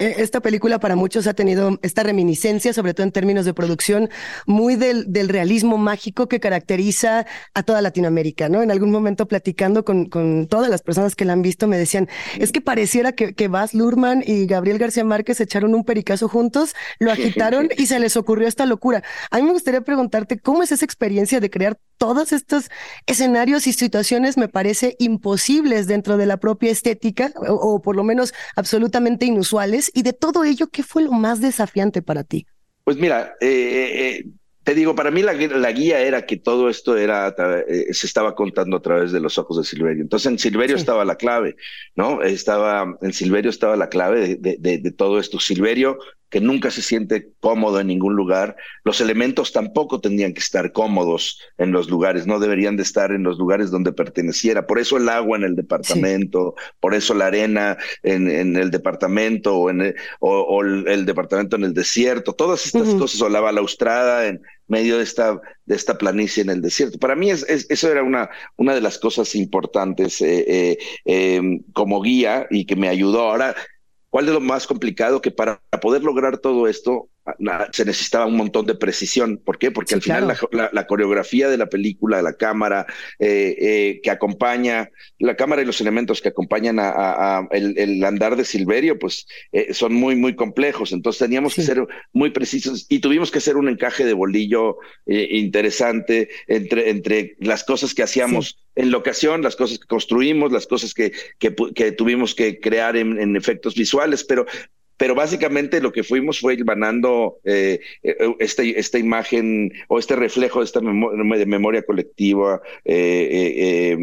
E, esta película para muchos ha tenido esta reminiscencia, sobre todo en términos de producción, muy del, del realismo mágico que caracteriza a toda Latinoamérica, ¿no? En algún momento platicando con, con todas las personas que la han visto, me decían, es que pareciera que, que Baz Luhrmann y Gabriel García Márquez echaron un pericazo juntos, lo agitaron y se les ocurrió esta locura. A mí me gustaría preguntarte, ¿cómo es esa experiencia de crear todos estos escenarios y situaciones, me parece, imposibles dentro de la propia estética, o, o por lo menos absolutamente inusuales? Y de todo ello, ¿qué fue lo más desafiante para ti? Pues mira, eh, eh, eh, te digo, para mí la, guía era que todo esto era se estaba contando a través de los ojos de Silverio. Entonces en Silverio estaba la clave, ¿no? Estaba, en Silverio estaba la clave de, de todo esto. Silverio que nunca se siente cómodo en ningún lugar. Los elementos tampoco tendrían que estar cómodos en los lugares, no deberían de estar en los lugares donde perteneciera. Por eso el agua en el departamento, por eso la arena en, en el departamento o, en el, o, el, departamento en el desierto, todas estas cosas, o la balaustrada en medio de esta, de esta planicie en el desierto. Para mí es, eso era una, una de las cosas importantes eh, eh, em, como guía y que me ayudó. Ahora, ¿Cuál es lo más complicado? Que para poder lograr todo esto se necesitaba un montón de precisión. ¿Por qué? Porque al final la, coreografía de la película, la cámara eh, eh, que acompaña, la cámara y los elementos que acompañan a, el, andar de Silverio, pues eh, son muy, muy complejos. Entonces teníamos que ser muy precisos y tuvimos que hacer un encaje de bolillo interesante entre, entre las cosas que hacíamos. en locación, las cosas que construimos, las cosas que, que, tuvimos que crear en, en, efectos visuales, pero pero básicamente lo que fuimos fue ganando eh, eh, este, esta imagen o este reflejo de esta memoria colectiva, eh,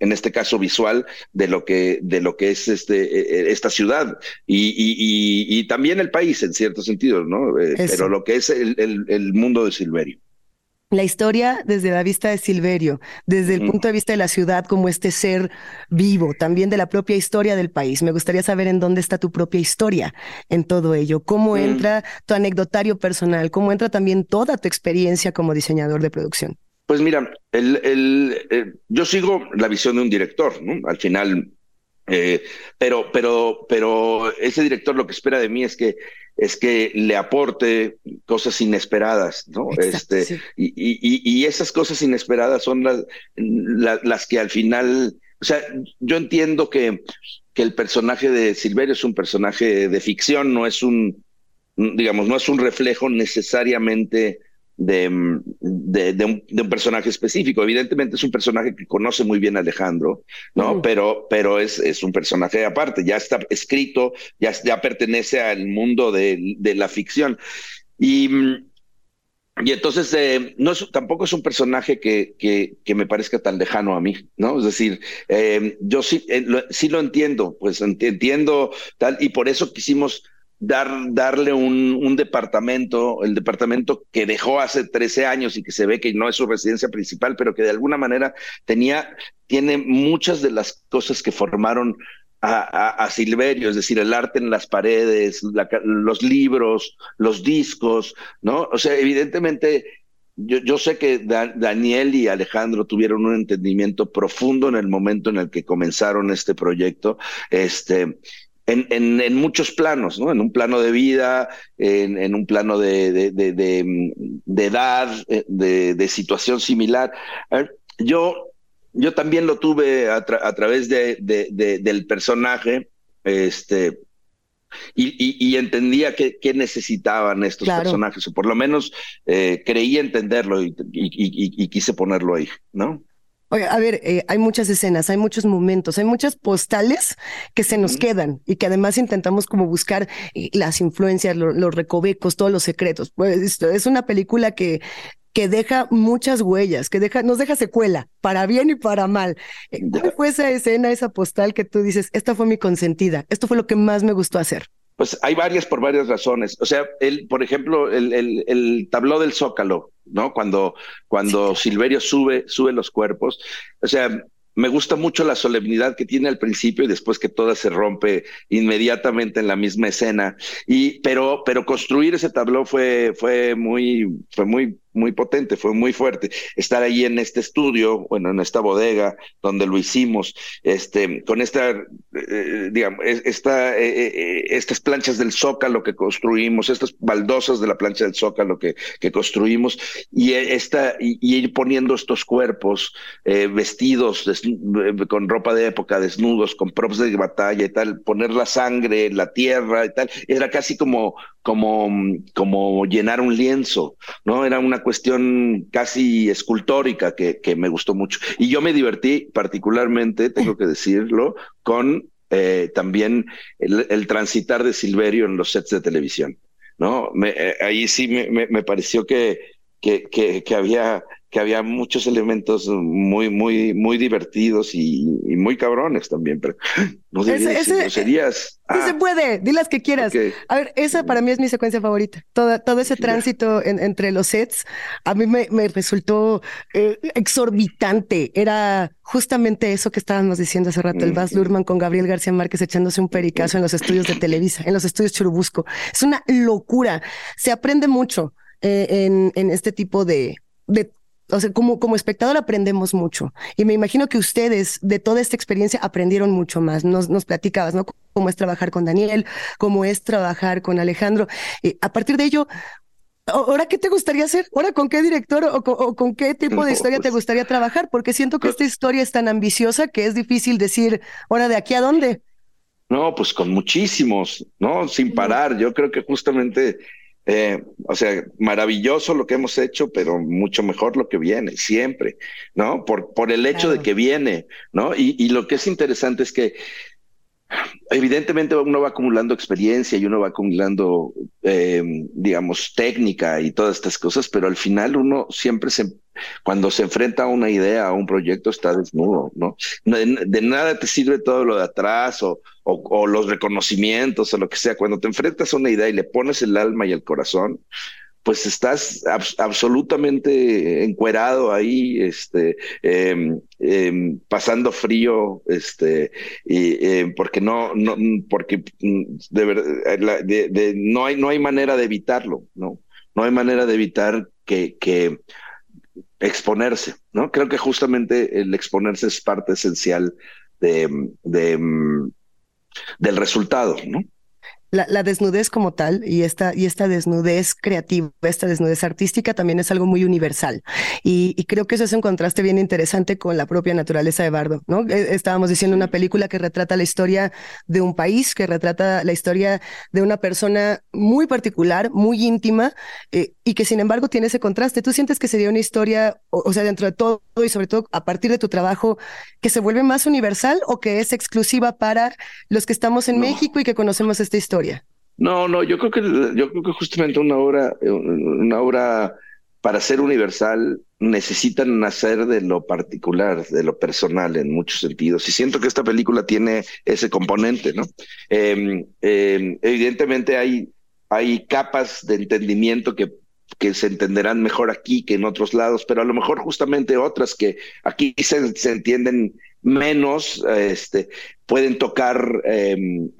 en este caso visual, de lo que, de lo que es este, esta ciudad y, también el país en cierto sentido, ¿no? pero lo que es el mundo de Silverio la historia desde la vista de Silverio, desde el punto de vista de la ciudad como este ser vivo, también de la propia historia del país. Me gustaría saber en dónde está tu propia historia en todo ello, cómo mm. entra tu anecdotario personal, cómo entra también toda tu experiencia como diseñador de producción. Pues mira, el, el, yo sigo la visión de un director, ¿no? Al final, eh, pero, pero, pero ese director lo que espera de mí es que es que le aporte cosas inesperadas, ¿no? este, y, y, y, esas cosas inesperadas son las, las que al final, o sea, yo entiendo que, que el personaje de Silverio es un personaje de ficción, no es un, digamos, no es un reflejo necesariamente de, de, un, personaje específico. Evidentemente es un personaje que conoce muy bien a Alejandro, ¿no? Pero, pero es, es un personaje aparte, ya está escrito, ya, ya pertenece al mundo de, de la ficción. Y y entonces eh, no es, tampoco es un personaje que, que, que, me parezca tan lejano a mí, ¿no? Es decir, eh, yo sí, eh, lo, sí lo entiendo, pues entiendo tal, y por eso quisimos dar, darle un, un, departamento, el departamento que dejó hace 13 años y que se ve que no es su residencia principal, pero que de alguna manera tenía, tiene muchas de las cosas que formaron a, a, Silverio, es decir, el arte en las paredes, la, los libros, los discos, ¿no? O sea, evidentemente, yo, yo sé que da, Daniel y Alejandro tuvieron un entendimiento profundo en el momento en el que comenzaron este proyecto, este, en, en, en, muchos planos, ¿no? En un plano de vida, en, en un plano de, de, de, de edad, eh, de, situación similar. Yo yo también lo tuve a, tra a través de, de, de, del personaje, este, y, y, y entendía qué, qué, necesitaban estos claro. personajes, o por lo menos eh, creí entenderlo y, y, quise ponerlo ahí, ¿no? Oye, a ver, eh, hay muchas escenas, hay muchos momentos, hay muchas postales que se nos mm. quedan y que además intentamos como buscar eh, las influencias, lo, los recovecos, todos los secretos. Pues es una película que que deja muchas huellas, que deja, nos deja secuela, para bien y para mal. Eh, ¿Cuál fue esa escena, esa postal que tú dices, esta fue mi consentida, esto fue lo que más me gustó hacer? Pues hay varias por varias razones. O sea, él, por ejemplo, el, el, el tabló del Zócalo, ¿no? Cuando, cuando sí. Silverio sube, sube los cuerpos. O sea, me gusta mucho la solemnidad que tiene al principio y después que toda se rompe inmediatamente en la misma escena. Y, pero, pero construir ese tabló fue, fue muy, fue muy muy potente, fue muy fuerte. Estar ahí en este estudio, bueno, en esta bodega donde lo hicimos, este, con esta, eh, digamos, esta, eh, eh, estas planchas del zócalo que construimos, estas baldosas de la plancha del zócalo que, que construimos, y esta, y, ir poniendo estos cuerpos eh, vestidos con ropa de época, desnudos, con props de batalla y tal, poner la sangre, la tierra y tal, era casi como, como, como llenar un lienzo, ¿no? Era una cuestión casi escultórica que, que me gustó mucho. Y yo me divertí particularmente, tengo que decirlo, con eh, también el, transitar de Silverio en los sets de televisión, ¿no? Eh, ahí sí me, me, me pareció que, que, que, que había que había muchos elementos muy, muy, muy divertidos y, y muy cabrones también, pero no ese, groserías. Ah, se puede, di las que quieras. Okay. A ver, esa para mí es mi secuencia favorita. Todo, todo ese tránsito en, entre los sets a mí me, me resultó eh, exorbitante. Era justamente eso que estábamos diciendo hace rato, el Baz Luhrmann con Gabriel García Márquez echándose un pericazo en los estudios de Televisa, en los estudios Churubusco. Es una locura. Se aprende mucho eh, en, en este tipo de, de o sea, como, como espectador aprendemos mucho. Y me imagino que ustedes de toda esta experiencia aprendieron mucho más. Nos, nos platicabas, ¿no? Cómo es trabajar con Daniel, cómo es trabajar con Alejandro. Y a partir de ello, ¿Ahora qué te gustaría hacer? ¿Ahora con qué director o con, o con qué tipo de historia no, pues, te gustaría trabajar? Porque siento que esta historia es tan ambiciosa que es difícil decir, ¿ahora de aquí a dónde? No, pues con muchísimos, ¿no? Sin parar. Yo creo que justamente eh, o sea, maravilloso lo que hemos hecho, pero mucho mejor lo que viene, siempre, ¿no? Por, por el hecho claro. de que viene, ¿no? Y, y lo que es interesante es que evidentemente uno va acumulando experiencia y uno va acumulando, eh, digamos, técnica y todas estas cosas, pero al final uno siempre se, cuando se enfrenta a una idea, a un proyecto, está desnudo, ¿no? De, nada te sirve todo lo de atrás o, o, los reconocimientos o lo que sea. Cuando te enfrentas a una idea y le pones el alma y el corazón, pues estás ab absolutamente encuerado ahí, este, eh, eh, pasando frío, este, y, eh, porque no, no, porque de verdad, de, de, no hay, no hay manera de evitarlo, ¿no? No hay manera de evitar que, exponerse, ¿no? Creo que justamente el exponerse es parte esencial de, de, del resultado, ¿no? La, la, desnudez como tal y esta, y esta desnudez creativa, esta desnudez artística también es algo muy universal. Y, y, creo que eso es un contraste bien interesante con la propia naturaleza de Bardo, ¿no? E, estábamos diciendo una película que retrata la historia de un país, que retrata la historia de una persona muy particular, muy íntima, eh, y que sin embargo tiene ese contraste. ¿Tú sientes que sería una historia, o, o sea, dentro de todo y sobre todo a partir de tu trabajo, que se vuelve más universal o que es exclusiva para los que estamos en no. México y que conocemos esta historia? No, no, yo creo que yo creo que justamente una obra, una obra para ser universal necesitan nacer de lo particular, de lo personal en muchos sentidos. Y siento que esta película tiene ese componente, ¿no? Em, em, evidentemente hay, hay capas de entendimiento que, que se entenderán mejor aquí que en otros lados, pero a lo mejor justamente otras que aquí se, se entienden menos, este, pueden tocar em,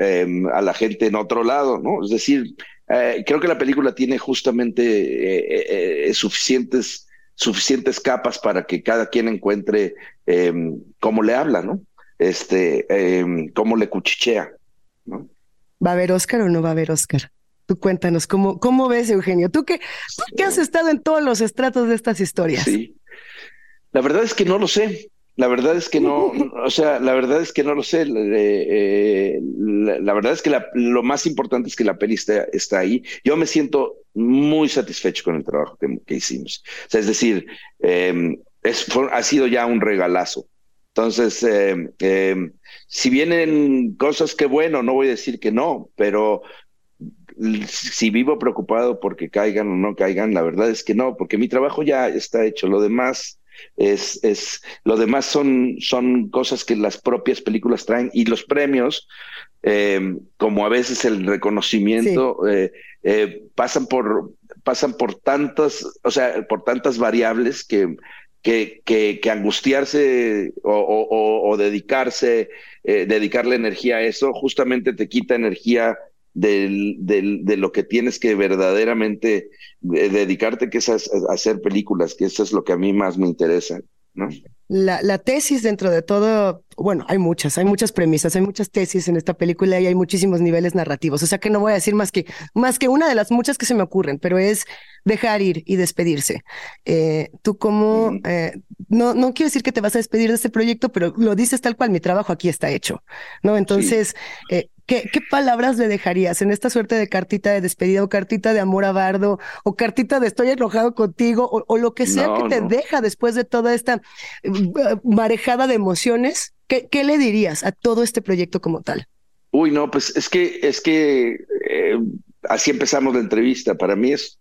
a la gente en otro lado, ¿no? Es decir, eh, creo que la película tiene justamente eh, eh, suficientes, suficientes capas para que cada quien encuentre em, cómo le habla, ¿no? Este, em, cómo le cuchichea, ¿no? ¿Va a haber Oscar o no va a haber Oscar? Tú cuéntanos, ¿cómo, cómo ves, Eugenio? ¿Tú que, tú que has estado en todos los estratos de estas historias. Sí. La verdad es que no lo sé. La verdad es que no, o sea, la verdad es que no lo sé. Eh, la, verdad es que lo más importante es que la peli está, ahí. Yo me siento muy satisfecho con el trabajo que, hicimos. O sea, es decir, em, es, ha sido ya un regalazo. Entonces, em, em, si vienen cosas que bueno, no voy a decir que no, pero si vivo preocupado porque caigan o no caigan, la verdad es que no, porque mi trabajo ya está hecho. Lo demás es, es, lo demás son, son cosas que las propias películas traen y los premios, eh, como a veces el reconocimiento, eh, eh, pasan por pasan por tantas, o sea, por tantas variables que, que, que, angustiarse o, dedicarse, dedicarle energía a eso, justamente te quita energía del, del, de lo que tienes que verdaderamente eh, dedicarte, que es a, hacer películas, que eso es lo que a mí más me interesa, ¿no? La, la, tesis dentro de todo, bueno, hay muchas, hay muchas premisas, hay muchas tesis en esta película y hay muchísimos niveles narrativos. O sea que no voy a decir más que, más que una de las muchas que se me ocurren, pero es dejar ir y despedirse. Eh, tú como, eh, no, no quiero decir que te vas a despedir de este proyecto, pero lo dices tal cual, mi trabajo aquí está hecho, ¿no? Entonces, eh, ¿Qué, palabras le dejarías en esta suerte de cartita de despedida o cartita de amor a Bardo o cartita de estoy enojado contigo o, lo que sea que te deja después de toda esta marejada de emociones? ¿Qué, ¿Qué, le dirías a todo este proyecto como tal? Uy, no, pues es que, es que así empezamos la entrevista. Para mí es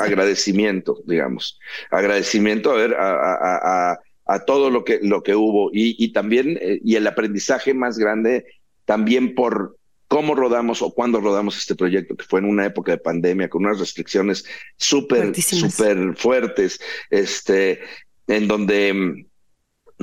agradecimiento, digamos. Agradecimiento a ver a, a, todo lo que, lo que hubo y, también, eh, y el aprendizaje más grande también por cómo rodamos o cuándo rodamos este proyecto, que fue en una época de pandemia, con unas restricciones súper, súper fuertes, este, en donde mm,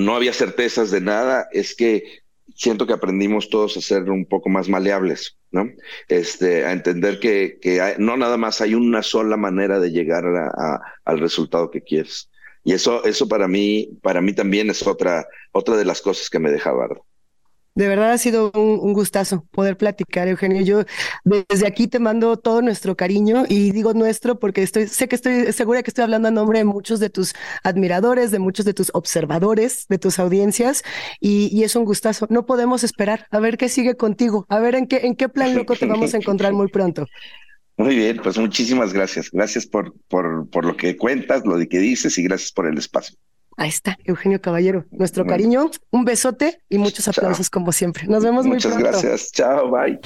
no había certezas de nada, es que siento que aprendimos todos a ser un poco más maleables, ¿no? Este, a entender que, que no nada más hay una sola manera de llegar a, al resultado que quieres. Y eso, eso para mí, para mí también es otra, otra de las cosas que me deja Bardo. De verdad ha sido un, gustazo poder platicar, Eugenio. Yo desde aquí te mando todo nuestro cariño y digo nuestro porque estoy, sé que estoy segura que estoy hablando a nombre de muchos de tus admiradores, de muchos de tus observadores, de tus audiencias y, es un gustazo. No podemos esperar a ver qué sigue contigo, a ver en qué, en qué plan loco te vamos a encontrar muy pronto. Muy bien, pues muchísimas gracias. Gracias por, por, por lo que cuentas, lo que dices y gracias por el espacio. Ahí está, Eugenio Caballero. Nuestro cariño, un besote y muchos aplausos como siempre. Nos vemos muy pronto. Muchas gracias. Chao, bye.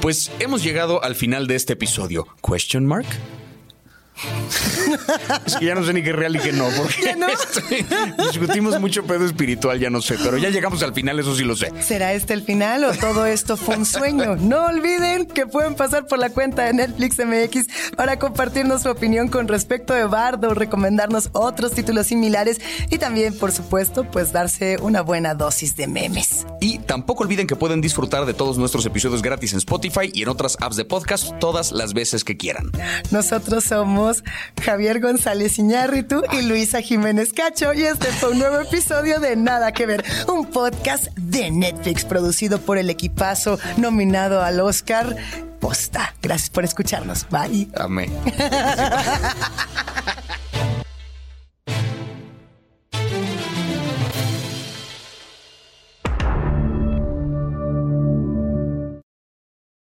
Pues hemos llegado al final de este episodio. Question mark? es que ya no sé ni qué real y qué no, porque discutimos mucho pedo espiritual, ya no sé, pero ya llegamos al final, eso sí lo sé. ¿Será este el final o todo esto fue un sueño? No olviden que pueden pasar por la cuenta de Netflix MX para compartirnos su opinión con respecto de Bardo, recomendarnos otros títulos similares y también, por supuesto, pues darse una buena dosis de memes. Y tampoco olviden que pueden disfrutar de todos nuestros episodios gratis en Spotify y en otras apps de podcast todas las veces que quieran. Nosotros somos Javier González Iñárritu y Luisa Jiménez Cacho. Y este fue un nuevo episodio de Nada que Ver, un podcast de Netflix producido por el equipazo nominado al Oscar Posta. Gracias por escucharnos. Bye. Amén.